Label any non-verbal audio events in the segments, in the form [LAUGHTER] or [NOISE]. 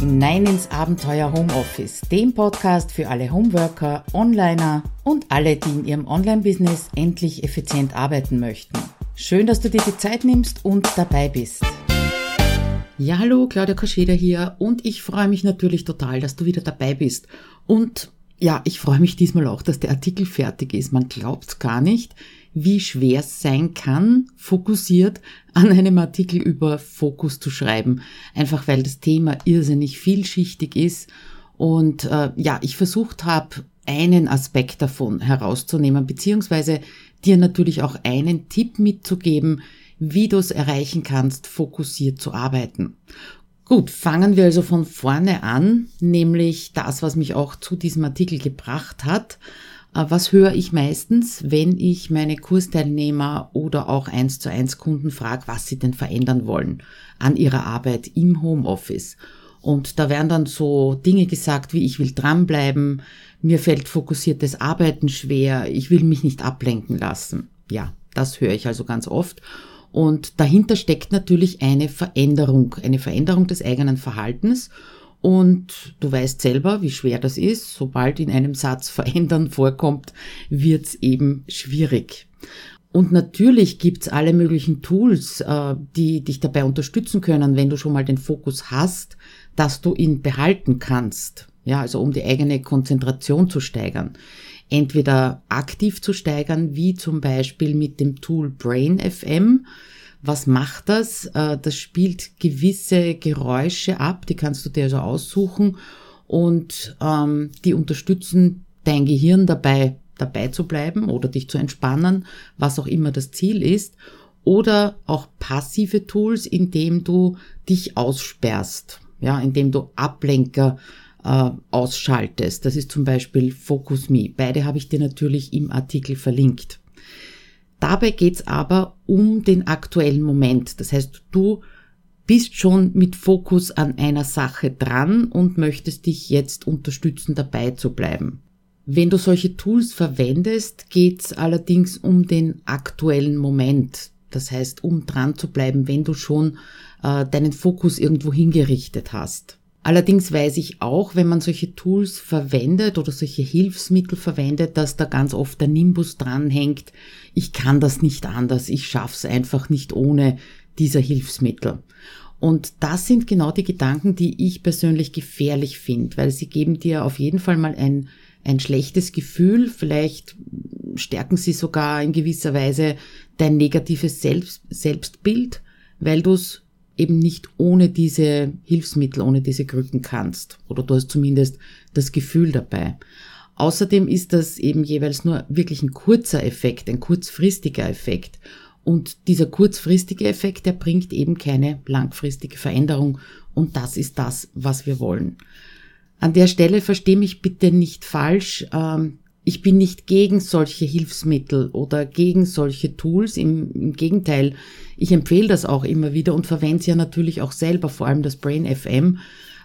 hinein ins Abenteuer Homeoffice, dem Podcast für alle Homeworker, Onliner und alle, die in ihrem Online-Business endlich effizient arbeiten möchten. Schön, dass du dir die Zeit nimmst und dabei bist. Ja, hallo, Claudia Koscheder hier und ich freue mich natürlich total, dass du wieder dabei bist. Und ja, ich freue mich diesmal auch, dass der Artikel fertig ist. Man glaubt gar nicht, wie schwer es sein kann, fokussiert an einem Artikel über Fokus zu schreiben. Einfach weil das Thema irrsinnig vielschichtig ist und äh, ja, ich versucht habe, einen Aspekt davon herauszunehmen, beziehungsweise dir natürlich auch einen Tipp mitzugeben, wie du es erreichen kannst, fokussiert zu arbeiten. Gut, fangen wir also von vorne an, nämlich das, was mich auch zu diesem Artikel gebracht hat. Äh, was höre ich meistens, wenn ich meine Kursteilnehmer oder auch eins zu eins Kunden frage, was sie denn verändern wollen an ihrer Arbeit im Homeoffice? Und da werden dann so Dinge gesagt, wie ich will dranbleiben, mir fällt fokussiertes Arbeiten schwer, ich will mich nicht ablenken lassen. Ja, das höre ich also ganz oft. Und dahinter steckt natürlich eine Veränderung, eine Veränderung des eigenen Verhaltens. Und du weißt selber, wie schwer das ist. Sobald in einem Satz verändern vorkommt, wird's eben schwierig. Und natürlich gibt's alle möglichen Tools, äh, die dich dabei unterstützen können, wenn du schon mal den Fokus hast, dass du ihn behalten kannst. Ja, also um die eigene Konzentration zu steigern. Entweder aktiv zu steigern, wie zum Beispiel mit dem Tool Brain FM. Was macht das? Äh, das spielt gewisse Geräusche ab, die kannst du dir also aussuchen und ähm, die unterstützen dein Gehirn dabei, dabei zu bleiben oder dich zu entspannen, was auch immer das Ziel ist. Oder auch passive Tools, indem du dich aussperrst, ja, indem du Ablenker äh, ausschaltest. Das ist zum Beispiel Focus Me. Beide habe ich dir natürlich im Artikel verlinkt. Dabei geht's aber um den aktuellen Moment. Das heißt, du bist schon mit Fokus an einer Sache dran und möchtest dich jetzt unterstützen, dabei zu bleiben. Wenn du solche Tools verwendest, geht's allerdings um den aktuellen Moment. Das heißt, um dran zu bleiben, wenn du schon äh, deinen Fokus irgendwo hingerichtet hast. Allerdings weiß ich auch, wenn man solche Tools verwendet oder solche Hilfsmittel verwendet, dass da ganz oft der Nimbus dranhängt. Ich kann das nicht anders, ich schaff's einfach nicht ohne dieser Hilfsmittel. Und das sind genau die Gedanken, die ich persönlich gefährlich finde, weil sie geben dir auf jeden Fall mal ein, ein schlechtes Gefühl, vielleicht stärken sie sogar in gewisser Weise dein negatives Selbst, Selbstbild, weil du es eben nicht ohne diese Hilfsmittel, ohne diese Krücken kannst. Oder du hast zumindest das Gefühl dabei. Außerdem ist das eben jeweils nur wirklich ein kurzer Effekt, ein kurzfristiger Effekt. Und dieser kurzfristige Effekt, der bringt eben keine langfristige Veränderung. Und das ist das, was wir wollen. An der Stelle verstehe mich bitte nicht falsch. Ähm, ich bin nicht gegen solche Hilfsmittel oder gegen solche Tools. Im, Im, Gegenteil, ich empfehle das auch immer wieder und verwende es ja natürlich auch selber, vor allem das Brain FM,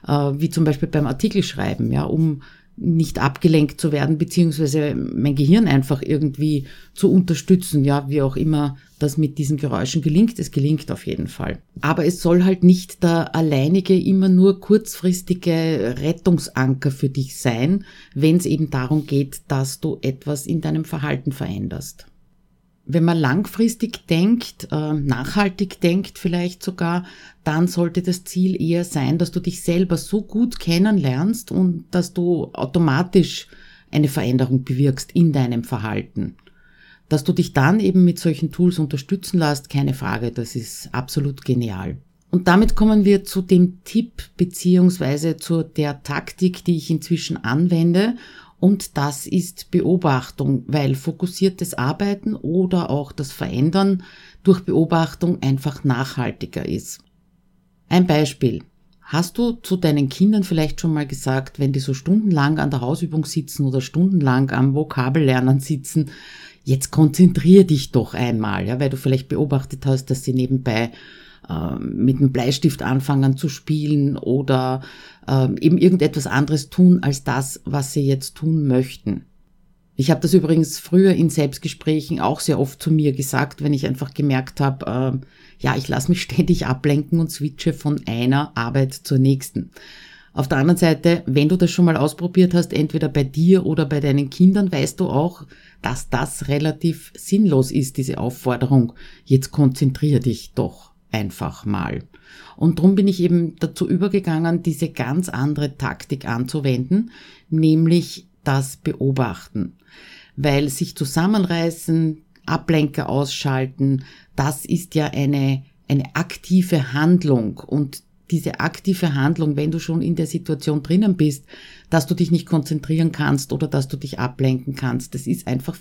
äh, wie zum Beispiel beim Artikel schreiben, ja, um nicht abgelenkt zu werden, beziehungsweise mein Gehirn einfach irgendwie zu unterstützen, ja, wie auch immer das mit diesen Geräuschen gelingt. Es gelingt auf jeden Fall. Aber es soll halt nicht der alleinige, immer nur kurzfristige Rettungsanker für dich sein, wenn es eben darum geht, dass du etwas in deinem Verhalten veränderst. Wenn man langfristig denkt, äh, nachhaltig denkt vielleicht sogar, dann sollte das Ziel eher sein, dass du dich selber so gut kennenlernst und dass du automatisch eine Veränderung bewirkst in deinem Verhalten. Dass du dich dann eben mit solchen Tools unterstützen lässt, keine Frage, das ist absolut genial. Und damit kommen wir zu dem Tipp beziehungsweise zu der Taktik, die ich inzwischen anwende und das ist Beobachtung, weil fokussiertes Arbeiten oder auch das Verändern durch Beobachtung einfach nachhaltiger ist. Ein Beispiel. Hast du zu deinen Kindern vielleicht schon mal gesagt, wenn die so stundenlang an der Hausübung sitzen oder stundenlang am Vokabellernen sitzen, jetzt konzentrier dich doch einmal, ja, weil du vielleicht beobachtet hast, dass sie nebenbei äh, mit einem Bleistift anfangen zu spielen oder äh, eben irgendetwas anderes tun als das, was sie jetzt tun möchten. Ich habe das übrigens früher in Selbstgesprächen auch sehr oft zu mir gesagt, wenn ich einfach gemerkt habe, äh, ja, ich lasse mich [LAUGHS] ständig ablenken und switche von einer Arbeit zur nächsten. Auf der anderen Seite, wenn du das schon mal ausprobiert hast, entweder bei dir oder bei deinen Kindern, weißt du auch, dass das relativ sinnlos ist, diese Aufforderung. Jetzt konzentrier dich doch einfach mal. Und darum bin ich eben dazu übergegangen, diese ganz andere Taktik anzuwenden, nämlich das Beobachten. Weil sich zusammenreißen, Ablenker ausschalten, das ist ja eine, eine aktive Handlung und diese aktive Handlung, wenn du schon in der Situation drinnen bist, dass du dich nicht konzentrieren kannst oder dass du dich ablenken kannst, das ist einfach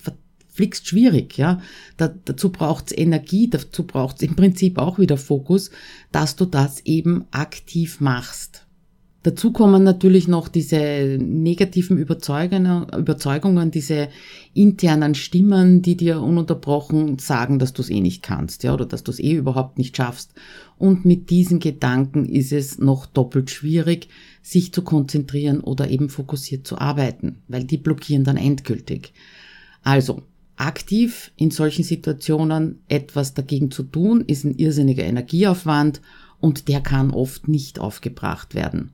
verflixt schwierig, ja. Da, dazu braucht's Energie, dazu braucht's im Prinzip auch wieder Fokus, dass du das eben aktiv machst. Dazu kommen natürlich noch diese negativen Überzeugungen, diese internen Stimmen, die dir ununterbrochen sagen, dass du es eh nicht kannst, ja, oder dass du es eh überhaupt nicht schaffst. Und mit diesen Gedanken ist es noch doppelt schwierig, sich zu konzentrieren oder eben fokussiert zu arbeiten, weil die blockieren dann endgültig. Also, aktiv in solchen Situationen etwas dagegen zu tun, ist ein irrsinniger Energieaufwand und der kann oft nicht aufgebracht werden.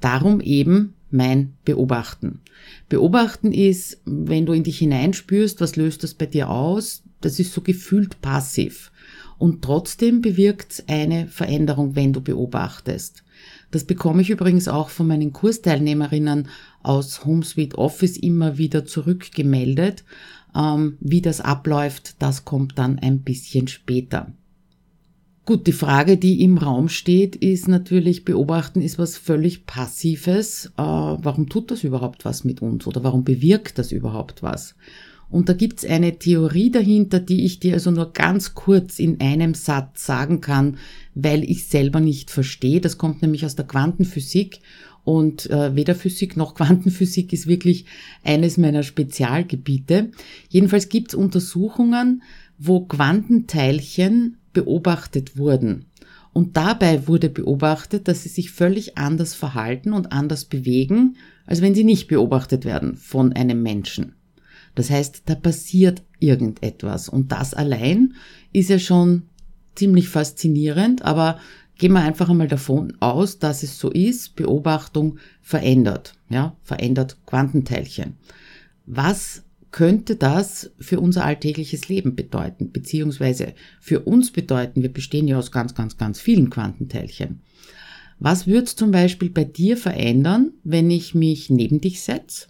Darum eben mein Beobachten. Beobachten ist, wenn du in dich hineinspürst, was löst das bei dir aus, das ist so gefühlt passiv. Und trotzdem bewirkt es eine Veränderung, wenn du beobachtest. Das bekomme ich übrigens auch von meinen Kursteilnehmerinnen aus HomeSuite Office immer wieder zurückgemeldet. Ähm, wie das abläuft, das kommt dann ein bisschen später. Gut, die Frage, die im Raum steht, ist natürlich, beobachten ist was völlig Passives. Äh, warum tut das überhaupt was mit uns oder warum bewirkt das überhaupt was? Und da gibt's eine Theorie dahinter, die ich dir also nur ganz kurz in einem Satz sagen kann, weil ich selber nicht verstehe. Das kommt nämlich aus der Quantenphysik und äh, weder Physik noch Quantenphysik ist wirklich eines meiner Spezialgebiete. Jedenfalls gibt's Untersuchungen, wo Quantenteilchen beobachtet wurden. Und dabei wurde beobachtet, dass sie sich völlig anders verhalten und anders bewegen, als wenn sie nicht beobachtet werden von einem Menschen. Das heißt, da passiert irgendetwas. Und das allein ist ja schon ziemlich faszinierend, aber gehen wir einfach einmal davon aus, dass es so ist, Beobachtung verändert, ja, verändert Quantenteilchen. Was könnte das für unser alltägliches Leben bedeuten, beziehungsweise für uns bedeuten, wir bestehen ja aus ganz, ganz, ganz vielen Quantenteilchen. Was würde zum Beispiel bei dir verändern, wenn ich mich neben dich setze,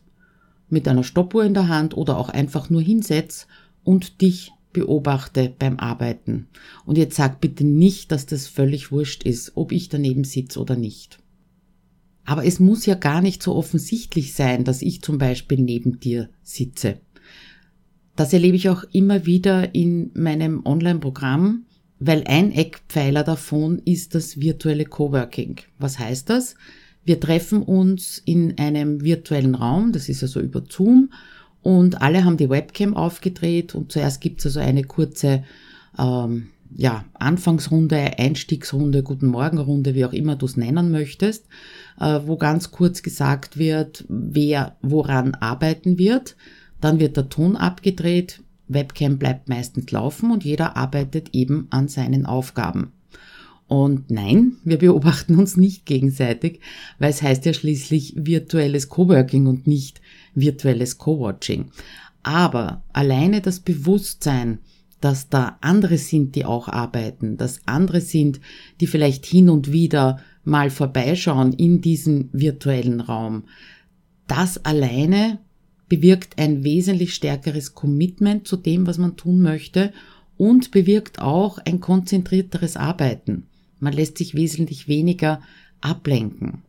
mit einer Stoppuhr in der Hand oder auch einfach nur hinsetze und dich beobachte beim Arbeiten? Und jetzt sag bitte nicht, dass das völlig wurscht ist, ob ich daneben sitze oder nicht. Aber es muss ja gar nicht so offensichtlich sein, dass ich zum Beispiel neben dir sitze. Das erlebe ich auch immer wieder in meinem Online-Programm, weil ein Eckpfeiler davon ist das virtuelle Coworking. Was heißt das? Wir treffen uns in einem virtuellen Raum, das ist also über Zoom, und alle haben die Webcam aufgedreht und zuerst gibt es also eine kurze ähm, ja, Anfangsrunde, Einstiegsrunde, Guten Morgenrunde, wie auch immer du es nennen möchtest, äh, wo ganz kurz gesagt wird, wer woran arbeiten wird. Dann wird der Ton abgedreht, Webcam bleibt meistens laufen und jeder arbeitet eben an seinen Aufgaben. Und nein, wir beobachten uns nicht gegenseitig, weil es heißt ja schließlich virtuelles Coworking und nicht virtuelles Coworking. Aber alleine das Bewusstsein, dass da andere sind, die auch arbeiten, dass andere sind, die vielleicht hin und wieder mal vorbeischauen in diesen virtuellen Raum, das alleine bewirkt ein wesentlich stärkeres Commitment zu dem, was man tun möchte und bewirkt auch ein konzentrierteres Arbeiten. Man lässt sich wesentlich weniger ablenken.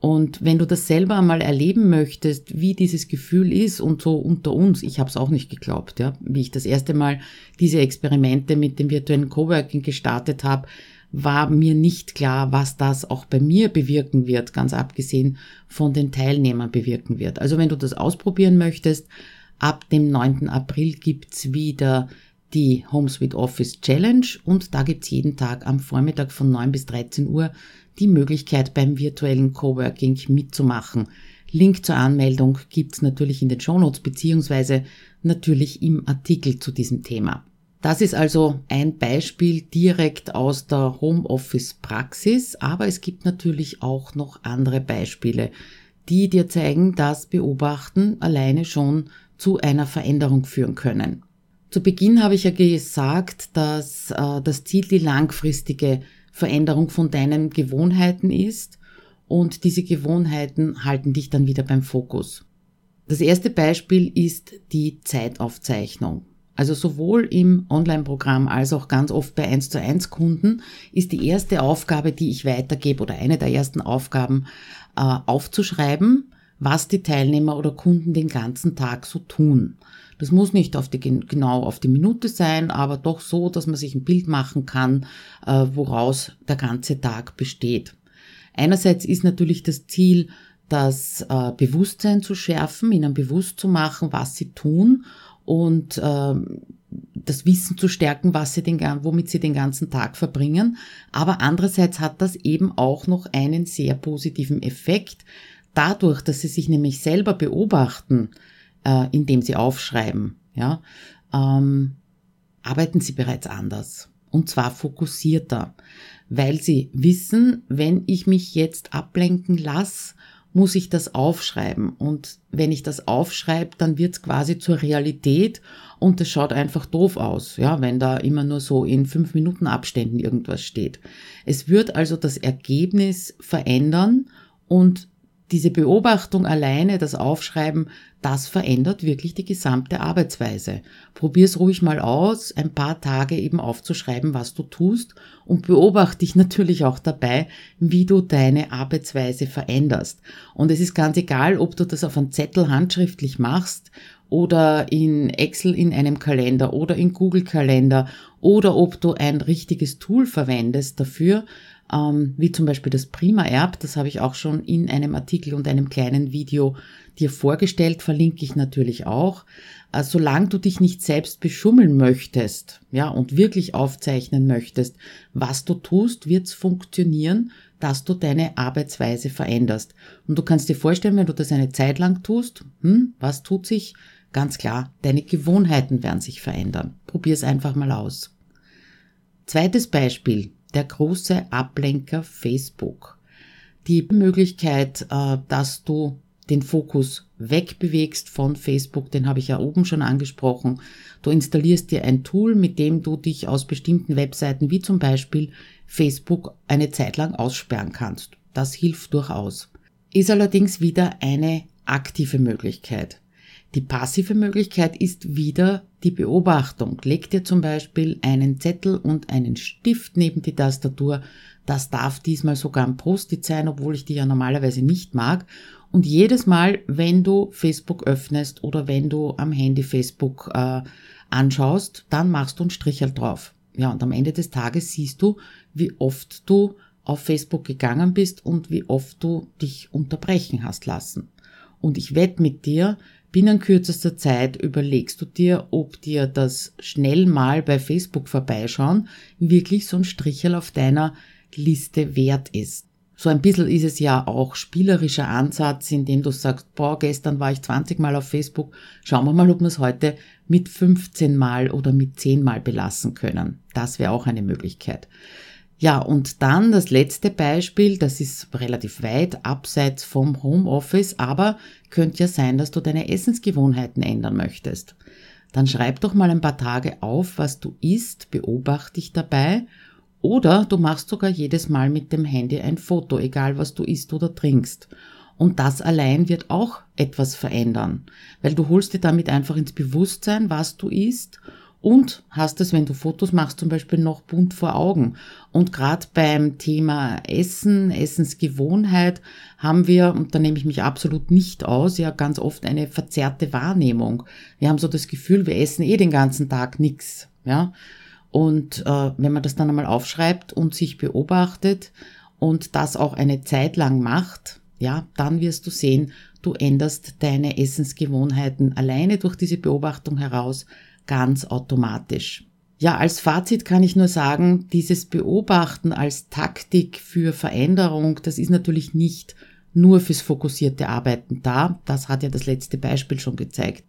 Und wenn du das selber einmal erleben möchtest, wie dieses Gefühl ist und so unter uns, ich habe es auch nicht geglaubt, ja, wie ich das erste Mal diese Experimente mit dem virtuellen Coworking gestartet habe, war mir nicht klar, was das auch bei mir bewirken wird, ganz abgesehen von den Teilnehmern bewirken wird. Also wenn du das ausprobieren möchtest, ab dem 9. April gibt's wieder die HomeSuite Office Challenge und da gibt's jeden Tag am Vormittag von 9 bis 13 Uhr die Möglichkeit beim virtuellen Coworking mitzumachen. Link zur Anmeldung gibt's natürlich in den Shownotes beziehungsweise natürlich im Artikel zu diesem Thema. Das ist also ein Beispiel direkt aus der Homeoffice-Praxis, aber es gibt natürlich auch noch andere Beispiele, die dir zeigen, dass Beobachten alleine schon zu einer Veränderung führen können. Zu Beginn habe ich ja gesagt, dass äh, das Ziel die langfristige Veränderung von deinen Gewohnheiten ist und diese Gewohnheiten halten dich dann wieder beim Fokus. Das erste Beispiel ist die Zeitaufzeichnung. Also sowohl im Online-Programm als auch ganz oft bei 1 zu 1 Kunden ist die erste Aufgabe, die ich weitergebe oder eine der ersten Aufgaben äh, aufzuschreiben, was die Teilnehmer oder Kunden den ganzen Tag so tun. Das muss nicht auf die, genau auf die Minute sein, aber doch so, dass man sich ein Bild machen kann, äh, woraus der ganze Tag besteht. Einerseits ist natürlich das Ziel, das äh, Bewusstsein zu schärfen, ihnen bewusst zu machen, was sie tun und äh, das Wissen zu stärken, was sie den, womit sie den ganzen Tag verbringen. Aber andererseits hat das eben auch noch einen sehr positiven Effekt. Dadurch, dass sie sich nämlich selber beobachten, äh, indem sie aufschreiben, ja, ähm, arbeiten sie bereits anders. Und zwar fokussierter, weil sie wissen, wenn ich mich jetzt ablenken lasse, muss ich das aufschreiben. Und wenn ich das aufschreibe, dann wird es quasi zur Realität und das schaut einfach doof aus, ja, wenn da immer nur so in fünf Minuten Abständen irgendwas steht. Es wird also das Ergebnis verändern und diese Beobachtung alleine, das Aufschreiben, das verändert wirklich die gesamte Arbeitsweise. Probier's ruhig mal aus, ein paar Tage eben aufzuschreiben, was du tust und beobachte dich [LAUGHS] natürlich auch dabei, wie du deine Arbeitsweise veränderst. Und es ist ganz egal, ob du das auf einem Zettel handschriftlich machst oder in Excel in einem Kalender oder in Google Kalender oder ob du ein richtiges Tool verwendest dafür, ähm, wie zum Beispiel das Prima Erb, das habe ich auch schon in einem Artikel und einem kleinen Video dir vorgestellt, verlinke ich natürlich auch. Äh, solange du dich nicht selbst beschummeln möchtest, ja, und wirklich aufzeichnen möchtest, was du tust, wird es funktionieren, dass du deine Arbeitsweise veränderst. Und du kannst dir vorstellen, wenn du das eine Zeit lang tust, hm, was tut sich? Ganz klar, deine Gewohnheiten werden sich verändern. Probier es einfach mal aus. Zweites Beispiel, der große Ablenker Facebook. Die Möglichkeit, äh, dass du den Fokus wegbewegst von Facebook, den habe ich ja oben schon angesprochen. Du installierst dir ein Tool, mit dem du dich aus bestimmten Webseiten wie zum Beispiel Facebook eine Zeit lang aussperren kannst. Das hilft durchaus. Ist allerdings wieder eine aktive Möglichkeit. Die passive Möglichkeit ist wieder die Beobachtung. Leg dir zum Beispiel einen Zettel und einen Stift neben die Tastatur. Das darf diesmal sogar ein Post-it sein, obwohl ich die ja normalerweise nicht mag. Und jedes Mal, wenn du Facebook öffnest oder wenn du am Handy Facebook äh, anschaust, dann machst du einen Strichel drauf. Ja, und am Ende des Tages siehst du, wie oft du auf Facebook gegangen bist und wie oft du dich unterbrechen hast lassen. Und ich wette mit dir, binnen kürzester Zeit überlegst du dir, ob dir das schnell mal bei Facebook vorbeischauen wirklich so ein Strichel auf deiner Liste wert ist. So ein bisschen ist es ja auch spielerischer Ansatz, indem du sagst, boah, gestern war ich 20 Mal auf Facebook, schauen wir mal, ob wir es heute mit 15 Mal oder mit 10 Mal belassen können. Das wäre auch eine Möglichkeit. Ja, und dann das letzte Beispiel, das ist relativ weit abseits vom Homeoffice, aber könnte ja sein, dass du deine Essensgewohnheiten ändern möchtest. Dann schreib doch mal ein paar Tage auf, was du isst, beobachte dich dabei oder du machst sogar jedes Mal mit dem Handy ein Foto, egal was du isst oder trinkst. Und das allein wird auch etwas verändern, weil du holst dir damit einfach ins Bewusstsein, was du isst und hast es, wenn du Fotos machst, zum Beispiel noch bunt vor Augen. Und gerade beim Thema Essen, Essensgewohnheit haben wir, und da nehme ich mich absolut nicht aus, ja ganz oft eine verzerrte Wahrnehmung. Wir haben so das Gefühl, wir essen eh den ganzen Tag nichts. Ja? Und äh, wenn man das dann einmal aufschreibt und sich beobachtet und das auch eine Zeit lang macht, ja, dann wirst du sehen, du änderst deine Essensgewohnheiten alleine durch diese Beobachtung heraus ganz automatisch. Ja, als Fazit kann ich nur sagen, dieses Beobachten als Taktik für Veränderung, das ist natürlich nicht nur fürs fokussierte Arbeiten da. Das hat ja das letzte Beispiel schon gezeigt.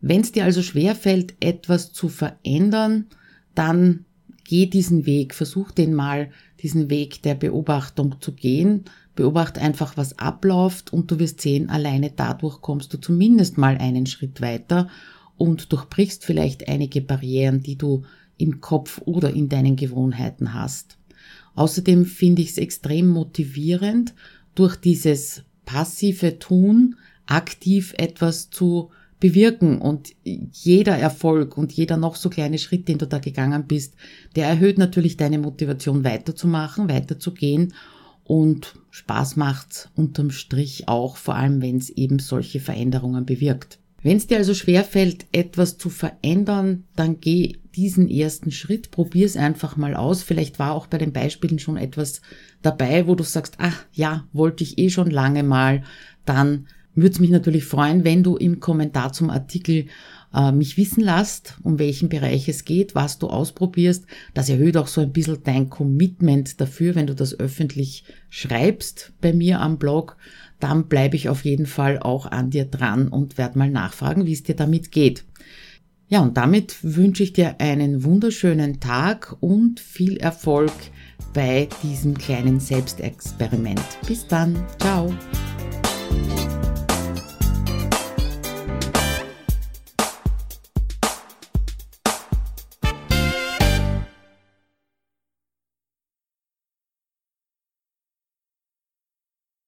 Wenn es dir also schwerfällt, etwas zu verändern, dann geh diesen Weg, versuch den mal, diesen Weg der Beobachtung zu gehen. Beobacht einfach, was abläuft und du wirst sehen, alleine dadurch kommst du zumindest mal einen Schritt weiter und durchbrichst vielleicht einige Barrieren, die du im Kopf oder in deinen Gewohnheiten hast. Außerdem finde ich es extrem motivierend, durch dieses passive Tun aktiv etwas zu bewirken und jeder Erfolg und jeder noch so kleine Schritt, den du da gegangen bist, der erhöht natürlich deine Motivation weiterzumachen, weiterzugehen und Spaß macht's unterm Strich auch, vor allem wenn es eben solche Veränderungen bewirkt. Wenn es dir also schwerfällt, etwas zu verändern, dann geh diesen ersten Schritt, probier es einfach mal aus. Vielleicht war auch bei den Beispielen schon etwas dabei, wo du sagst, ach ja, wollte ich eh schon lange mal, dann würde es mich natürlich freuen, wenn du im Kommentar zum Artikel äh, mich wissen lässt, um welchen Bereich es geht, was du ausprobierst. Das erhöht auch so ein bisschen dein Commitment dafür, wenn du das öffentlich schreibst bei mir am Blog, dann bleibe ich auf jeden Fall auch an dir dran und werde mal nachfragen, wie es dir damit geht. Ja, und damit wünsche ich dir einen wunderschönen Tag und viel Erfolg bei diesem kleinen Selbstexperiment. Bis dann, ciao.